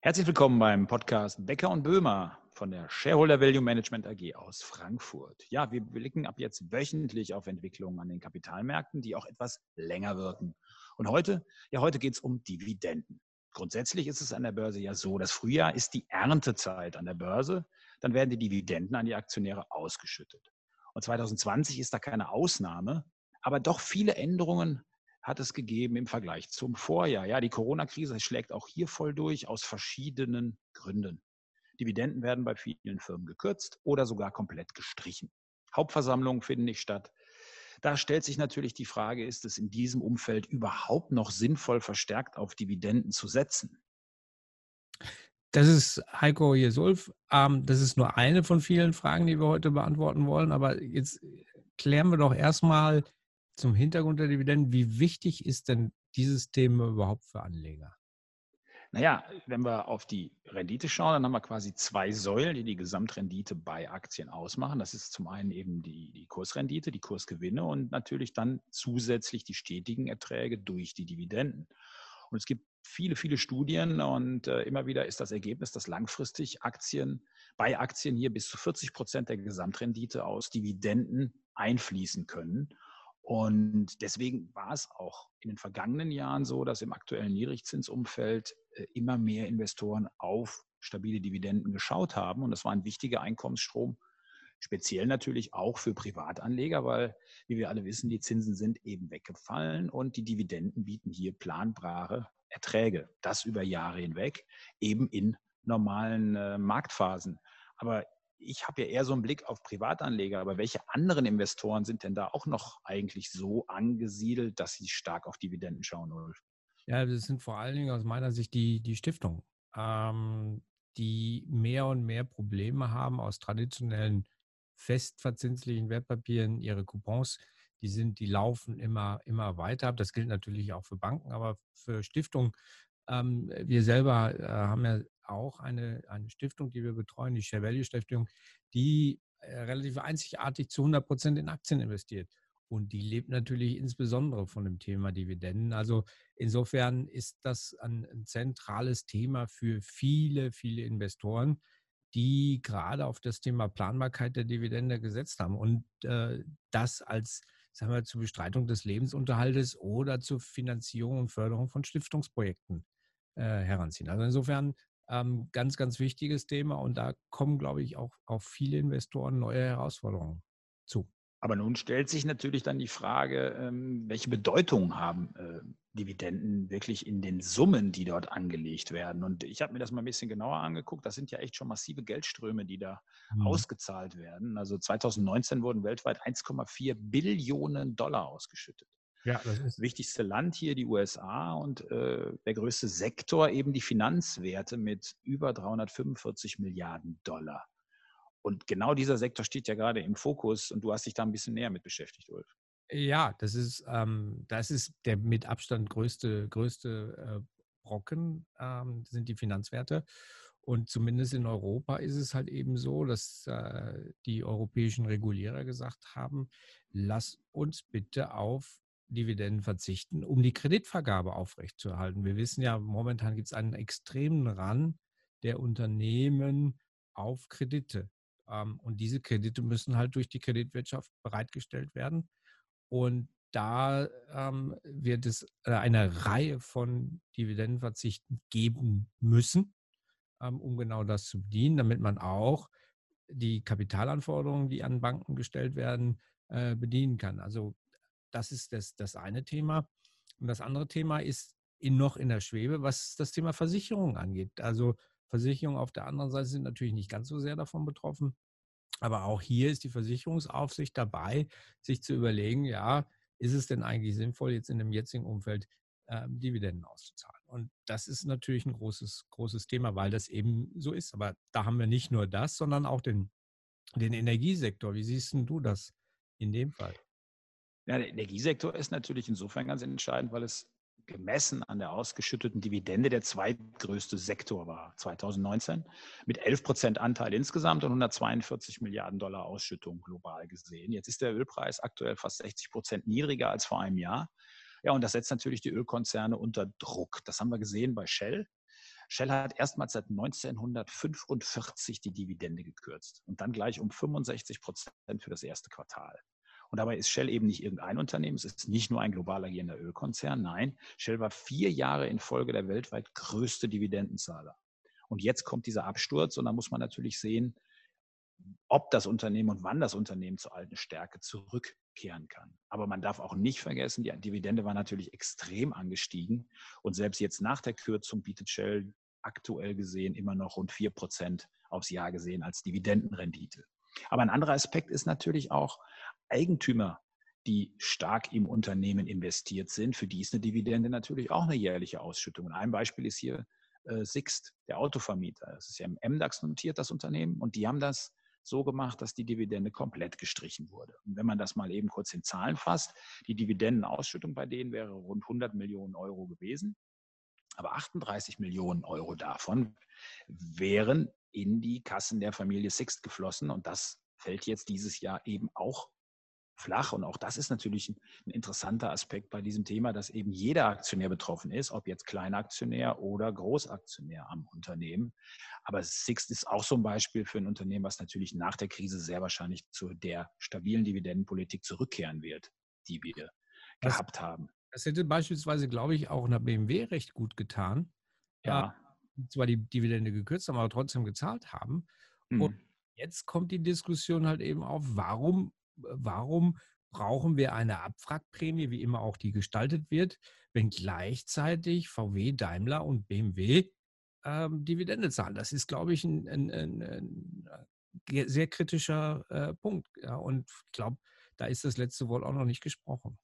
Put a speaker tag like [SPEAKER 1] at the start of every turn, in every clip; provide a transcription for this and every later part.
[SPEAKER 1] Herzlich willkommen beim Podcast Becker und Böhmer von der Shareholder Value Management AG aus Frankfurt. Ja, wir blicken ab jetzt wöchentlich auf Entwicklungen an den Kapitalmärkten, die auch etwas länger wirken. Und heute, ja, heute geht es um Dividenden. Grundsätzlich ist es an der Börse ja so, das Frühjahr ist die Erntezeit an der Börse. Dann werden die Dividenden an die Aktionäre ausgeschüttet. Und 2020 ist da keine Ausnahme, aber doch viele Änderungen hat es gegeben im Vergleich zum Vorjahr. Ja, die Corona-Krise schlägt auch hier voll durch aus verschiedenen Gründen. Dividenden werden bei vielen Firmen gekürzt oder sogar komplett gestrichen. Hauptversammlungen finden nicht statt. Da stellt sich natürlich die Frage, ist es in diesem Umfeld überhaupt noch sinnvoll, verstärkt auf Dividenden zu setzen?
[SPEAKER 2] Das ist Heiko Jesulf. Ähm, das ist nur eine von vielen Fragen, die wir heute beantworten wollen. Aber jetzt klären wir doch erstmal, zum Hintergrund der Dividenden, wie wichtig ist denn dieses Thema überhaupt für Anleger?
[SPEAKER 1] Naja, wenn wir auf die Rendite schauen, dann haben wir quasi zwei Säulen, die die Gesamtrendite bei Aktien ausmachen. Das ist zum einen eben die, die Kursrendite, die Kursgewinne und natürlich dann zusätzlich die stetigen Erträge durch die Dividenden. Und es gibt viele, viele Studien und äh, immer wieder ist das Ergebnis, dass langfristig Aktien bei Aktien hier bis zu 40 Prozent der Gesamtrendite aus Dividenden einfließen können. Und deswegen war es auch in den vergangenen Jahren so, dass im aktuellen Niedrigzinsumfeld äh, immer mehr Investoren auf stabile Dividenden geschaut haben. Und das war ein wichtiger Einkommensstrom, speziell natürlich auch für Privatanleger, weil, wie wir alle wissen, die Zinsen sind eben weggefallen und die Dividenden bieten hier planbare Erträge. Das über Jahre hinweg, eben in normalen äh, Marktphasen. Aber ich habe ja eher so einen Blick auf Privatanleger, aber welche anderen Investoren sind denn da auch noch eigentlich so angesiedelt, dass sie stark auf Dividenden schauen, Ulf?
[SPEAKER 2] Ja, das sind vor allen Dingen aus meiner Sicht die, die Stiftungen, ähm, die mehr und mehr Probleme haben aus traditionellen festverzinslichen Wertpapieren, ihre Coupons, die sind, die laufen immer, immer weiter Das gilt natürlich auch für Banken, aber für Stiftungen. Ähm, wir selber äh, haben ja auch eine, eine Stiftung, die wir betreuen, die Share Value Stiftung, die äh, relativ einzigartig zu 100 Prozent in Aktien investiert. Und die lebt natürlich insbesondere von dem Thema Dividenden. Also insofern ist das ein, ein zentrales Thema für viele, viele Investoren, die gerade auf das Thema Planbarkeit der Dividende gesetzt haben und äh, das als sagen wir, zur Bestreitung des Lebensunterhaltes oder zur Finanzierung und Förderung von Stiftungsprojekten äh, heranziehen. Also insofern ähm, ganz, ganz wichtiges Thema und da kommen, glaube ich, auch auf viele Investoren neue Herausforderungen zu.
[SPEAKER 1] Aber nun stellt sich natürlich dann die Frage, ähm, welche Bedeutung haben äh, Dividenden wirklich in den Summen, die dort angelegt werden? Und ich habe mir das mal ein bisschen genauer angeguckt. Das sind ja echt schon massive Geldströme, die da mhm. ausgezahlt werden. Also 2019 wurden weltweit 1,4 Billionen Dollar ausgeschüttet. Ja, das ist wichtigste Land hier die USA und äh, der größte Sektor eben die Finanzwerte mit über 345 Milliarden Dollar. Und genau dieser Sektor steht ja gerade im Fokus und du hast dich da ein bisschen näher mit beschäftigt, Ulf.
[SPEAKER 2] Ja, das ist, ähm, das ist der mit Abstand größte, größte äh, Brocken, ähm, sind die Finanzwerte. Und zumindest in Europa ist es halt eben so, dass äh, die europäischen Regulierer gesagt haben, lass uns bitte auf Dividenden verzichten, um die Kreditvergabe aufrechtzuerhalten. Wir wissen ja, momentan gibt es einen extremen Ran der Unternehmen auf Kredite. Ähm, und diese Kredite müssen halt durch die Kreditwirtschaft bereitgestellt werden. Und da ähm, wird es äh, eine Reihe von Dividendenverzichten geben müssen, ähm, um genau das zu bedienen, damit man auch die Kapitalanforderungen, die an Banken gestellt werden, äh, bedienen kann. Also das ist das, das eine Thema. Und das andere Thema ist in, noch in der Schwebe, was das Thema Versicherung angeht. Also Versicherungen auf der anderen Seite sind natürlich nicht ganz so sehr davon betroffen. Aber auch hier ist die Versicherungsaufsicht dabei, sich zu überlegen, ja, ist es denn eigentlich sinnvoll, jetzt in dem jetzigen Umfeld äh, Dividenden auszuzahlen? Und das ist natürlich ein großes, großes Thema, weil das eben so ist. Aber da haben wir nicht nur das, sondern auch den, den Energiesektor. Wie siehst du das in dem Fall?
[SPEAKER 1] Ja, der Energiesektor ist natürlich insofern ganz entscheidend, weil es gemessen an der ausgeschütteten Dividende der zweitgrößte Sektor war 2019 mit 11 Prozent Anteil insgesamt und 142 Milliarden Dollar Ausschüttung global gesehen. Jetzt ist der Ölpreis aktuell fast 60 Prozent niedriger als vor einem Jahr. Ja, und das setzt natürlich die Ölkonzerne unter Druck. Das haben wir gesehen bei Shell. Shell hat erstmals seit 1945 die Dividende gekürzt und dann gleich um 65 Prozent für das erste Quartal. Und dabei ist Shell eben nicht irgendein Unternehmen, es ist nicht nur ein global agierender Ölkonzern. Nein, Shell war vier Jahre in Folge der weltweit größte Dividendenzahler. Und jetzt kommt dieser Absturz und da muss man natürlich sehen, ob das Unternehmen und wann das Unternehmen zur alten Stärke zurückkehren kann. Aber man darf auch nicht vergessen, die Dividende war natürlich extrem angestiegen und selbst jetzt nach der Kürzung bietet Shell aktuell gesehen immer noch rund 4 Prozent aufs Jahr gesehen als Dividendenrendite. Aber ein anderer Aspekt ist natürlich auch Eigentümer, die stark im Unternehmen investiert sind. Für die ist eine Dividende natürlich auch eine jährliche Ausschüttung. Und ein Beispiel ist hier äh, Sixt, der Autovermieter. Das ist ja im MDAX notiert, das Unternehmen. Und die haben das so gemacht, dass die Dividende komplett gestrichen wurde. Und wenn man das mal eben kurz in Zahlen fasst, die Dividendenausschüttung bei denen wäre rund 100 Millionen Euro gewesen. Aber 38 Millionen Euro davon wären in die Kassen der Familie Sixt geflossen. Und das fällt jetzt dieses Jahr eben auch flach. Und auch das ist natürlich ein, interessanter Aspekt bei diesem Thema, dass eben jeder Aktionär betroffen ist, ob jetzt Kleinaktionär oder Großaktionär am Unternehmen. Aber Sixt ist auch so ein Beispiel für ein Unternehmen, was natürlich nach der Krise sehr wahrscheinlich zu der stabilen Dividendenpolitik zurückkehren wird, die wir das, gehabt haben.
[SPEAKER 2] Das hätte beispielsweise, glaube ich, auch einer BMW recht gut getan. Ja. Zwar die Dividende gekürzt haben, aber trotzdem gezahlt haben. Mhm. Und jetzt kommt die Diskussion halt eben auf, warum warum brauchen wir eine Abwrackprämie, wie immer auch die gestaltet wird, wenn gleichzeitig VW, Daimler und BMW ähm, Dividende zahlen. Das ist, glaube ich, ein, ein, ein, ein äh, sehr kritischer äh, Punkt. Ja, und ich glaube, da ist das letzte Wort auch noch nicht gesprochen.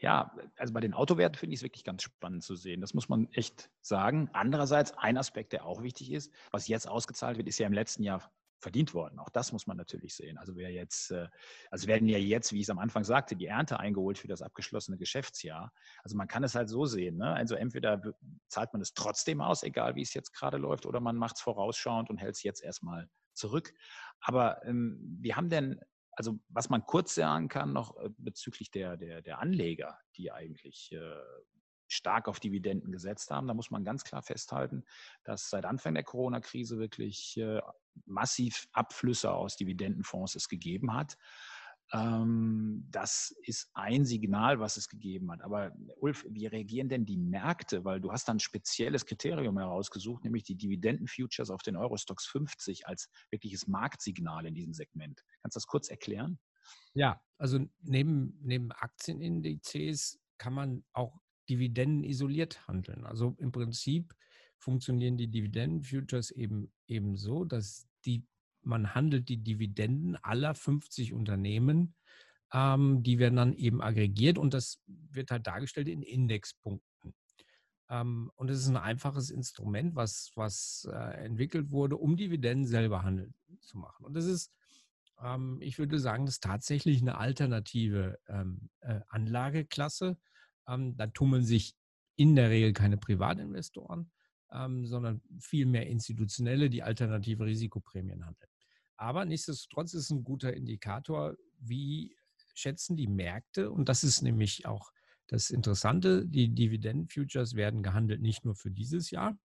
[SPEAKER 1] Ja, also bei den Autowerten finde ich es wirklich ganz spannend zu sehen. Das muss man echt sagen. Andererseits, ein Aspekt, der auch wichtig ist, was jetzt ausgezahlt wird, ist ja im letzten Jahr verdient worden. Auch das muss man natürlich sehen. Also wer jetzt, äh, also werden ja jetzt, wie ich es am Anfang sagte, die Ernte eingeholt für das abgeschlossene Geschäftsjahr. Also man kann es halt so sehen. Ne? Also entweder zahlt man es trotzdem aus, egal wie es jetzt gerade läuft, oder man macht es vorausschauend und hält es jetzt erstmal zurück. Aber ähm, wir haben denn, also was man kurz sagen kann noch äh, bezüglich der, der, der Anleger, die eigentlich äh, stark auf Dividenden gesetzt haben. Da muss man ganz klar festhalten, dass seit Anfang der Corona-Krise wirklich äh, massiv Abflüsse aus Dividendenfonds es gegeben hat. Ähm, das ist ein Signal, was es gegeben hat. Aber Ulf, wie reagieren denn die Märkte? Weil du hast dann ein spezielles Kriterium herausgesucht, nämlich die Dividendenfutures auf den Eurostox 50 als wirkliches Marktsignal in diesem Segment. Kannst du das kurz erklären?
[SPEAKER 2] Ja, also neben, neben Aktienindizes kann man auch Dividenden isoliert handeln. Also im Prinzip funktionieren die Dividenden-Futures eben, eben so, dass die, man handelt die Dividenden aller 50 Unternehmen, ähm, die werden dann eben aggregiert und das wird halt dargestellt in Indexpunkten. Ähm, und es ist ein einfaches Instrument, was, was äh, entwickelt wurde, um Dividenden selber handeln zu machen. Und das ist, ähm, ich würde sagen, das ist tatsächlich eine alternative ähm, äh, Anlageklasse ähm, da tummeln sich in der Regel keine Privatinvestoren, ähm, sondern vielmehr institutionelle, die alternative Risikoprämien handeln. Aber nichtsdestotrotz ist es ein guter Indikator, wie schätzen die Märkte, und das ist nämlich auch das Interessante, die Dividenden-Futures werden gehandelt nicht nur für dieses Jahr,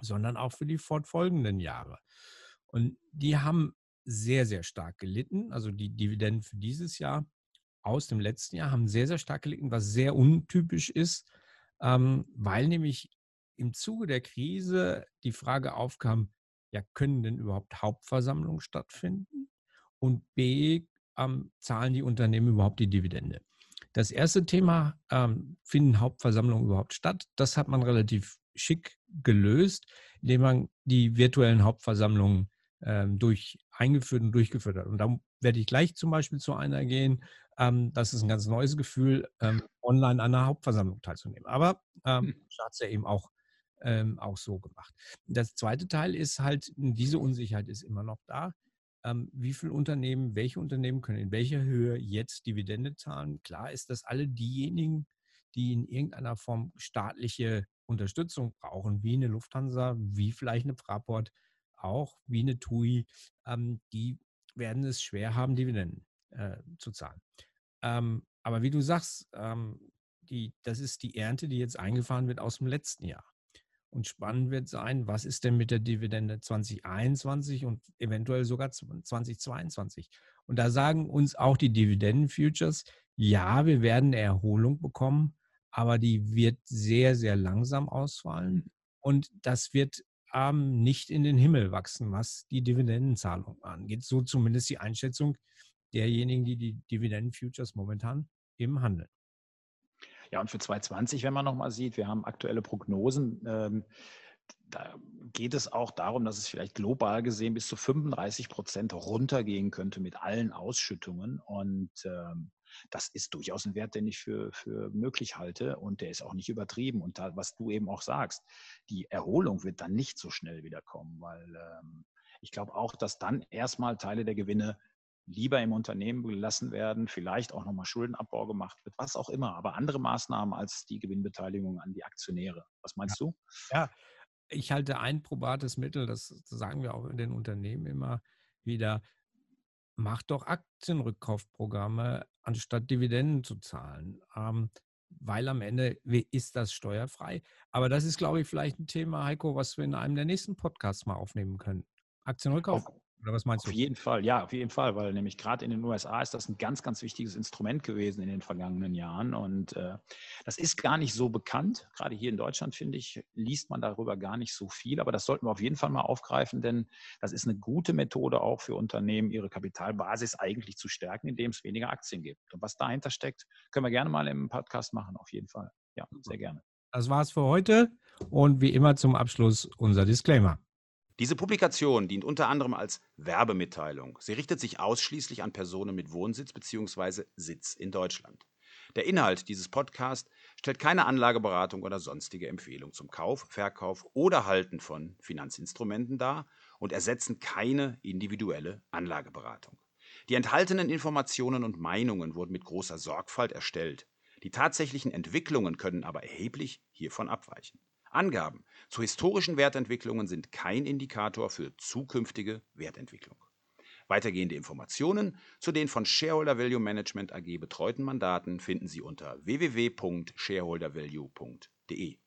[SPEAKER 2] sondern auch für die fortfolgenden Jahre. Und die haben sehr, sehr stark gelitten. Also die Dividenden für dieses Jahr aus dem letzten Jahr haben sehr, sehr stark gelitten, was sehr untypisch ist, ähm, weil nämlich im Zuge der Krise die Frage aufkam, ja, können denn überhaupt Hauptversammlungen stattfinden? Und B, ähm, zahlen die Unternehmen überhaupt die Dividende? Das erste Thema, ähm, finden Hauptversammlungen überhaupt statt? Das hat man relativ schick gelöst, indem man die virtuellen Hauptversammlungen ähm, durch eingeführt und durchgeführt hat. Und da werde ich gleich zum Beispiel zu einer gehen. Ähm, das ist ein ganz neues Gefühl, ähm, online an einer Hauptversammlung teilzunehmen. Aber ähm, hm. hat es ja eben auch, ähm, auch so gemacht. Das zweite Teil ist halt, diese Unsicherheit ist immer noch da. Ähm, wie viele Unternehmen, welche Unternehmen können in welcher Höhe jetzt Dividende zahlen? Klar ist, dass alle diejenigen, die in irgendeiner Form staatliche Unterstützung brauchen, wie eine Lufthansa, wie vielleicht eine Fraport, auch wie eine TUI, ähm, die werden es schwer haben, Dividenden äh, zu zahlen. Ähm, aber wie du sagst, ähm, die, das ist die Ernte, die jetzt eingefahren wird aus dem letzten Jahr. Und spannend wird sein, was ist denn mit der Dividende 2021 und eventuell sogar 2022? Und da sagen uns auch die Dividenden-Futures, ja, wir werden eine Erholung bekommen, aber die wird sehr, sehr langsam ausfallen. Und das wird ähm, nicht in den Himmel wachsen, was die Dividendenzahlung angeht. So zumindest die Einschätzung derjenigen, die die Dividenden-Futures momentan eben handeln.
[SPEAKER 1] Ja, und für 2020, wenn man nochmal sieht, wir haben aktuelle Prognosen. Ähm, da geht es auch darum, dass es vielleicht global gesehen bis zu 35 Prozent runtergehen könnte mit allen Ausschüttungen. Und ähm, das ist durchaus ein Wert, den ich für, für möglich halte und der ist auch nicht übertrieben. Und da, was du eben auch sagst, die Erholung wird dann nicht so schnell wiederkommen, weil ähm, ich glaube auch, dass dann erstmal Teile der Gewinne lieber im Unternehmen gelassen werden, vielleicht auch nochmal Schuldenabbau gemacht wird, was auch immer, aber andere Maßnahmen als die Gewinnbeteiligung an die Aktionäre. Was meinst
[SPEAKER 2] ja.
[SPEAKER 1] du?
[SPEAKER 2] Ja, ich halte ein probates Mittel, das sagen wir auch in den Unternehmen immer wieder, macht doch Aktienrückkaufprogramme, anstatt Dividenden zu zahlen. Ähm, weil am Ende ist das steuerfrei. Aber das ist, glaube ich, vielleicht ein Thema, Heiko, was wir in einem der nächsten Podcasts mal aufnehmen können. Aktienrückkauf.
[SPEAKER 1] Auf, oder was meinst auf du? Auf jeden Fall, ja, auf jeden Fall, weil nämlich gerade in den USA ist das ein ganz, ganz wichtiges Instrument gewesen in den vergangenen Jahren. Und äh, das ist gar nicht so bekannt. Gerade hier in Deutschland, finde ich, liest man darüber gar nicht so viel. Aber das sollten wir auf jeden Fall mal aufgreifen, denn das ist eine gute Methode auch für Unternehmen, ihre Kapitalbasis eigentlich zu stärken, indem es weniger Aktien gibt. Und was dahinter steckt, können wir gerne mal im Podcast machen, auf jeden Fall. Ja, sehr gerne.
[SPEAKER 2] Das war's für heute. Und wie immer zum Abschluss unser Disclaimer.
[SPEAKER 3] Diese Publikation dient unter anderem als Werbemitteilung. Sie richtet sich ausschließlich an Personen mit Wohnsitz bzw. Sitz in Deutschland. Der Inhalt dieses Podcasts stellt keine Anlageberatung oder sonstige Empfehlung zum Kauf, Verkauf oder Halten von Finanzinstrumenten dar und ersetzen keine individuelle Anlageberatung. Die enthaltenen Informationen und Meinungen wurden mit großer Sorgfalt erstellt. Die tatsächlichen Entwicklungen können aber erheblich hiervon abweichen. Angaben zu historischen Wertentwicklungen sind kein Indikator für zukünftige Wertentwicklung. Weitergehende Informationen zu den von Shareholder Value Management AG betreuten Mandaten finden Sie unter www.shareholdervalue.de.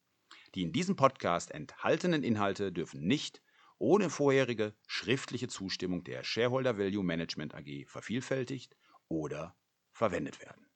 [SPEAKER 3] Die in diesem Podcast enthaltenen Inhalte dürfen nicht ohne vorherige schriftliche Zustimmung der Shareholder Value Management AG vervielfältigt oder verwendet werden.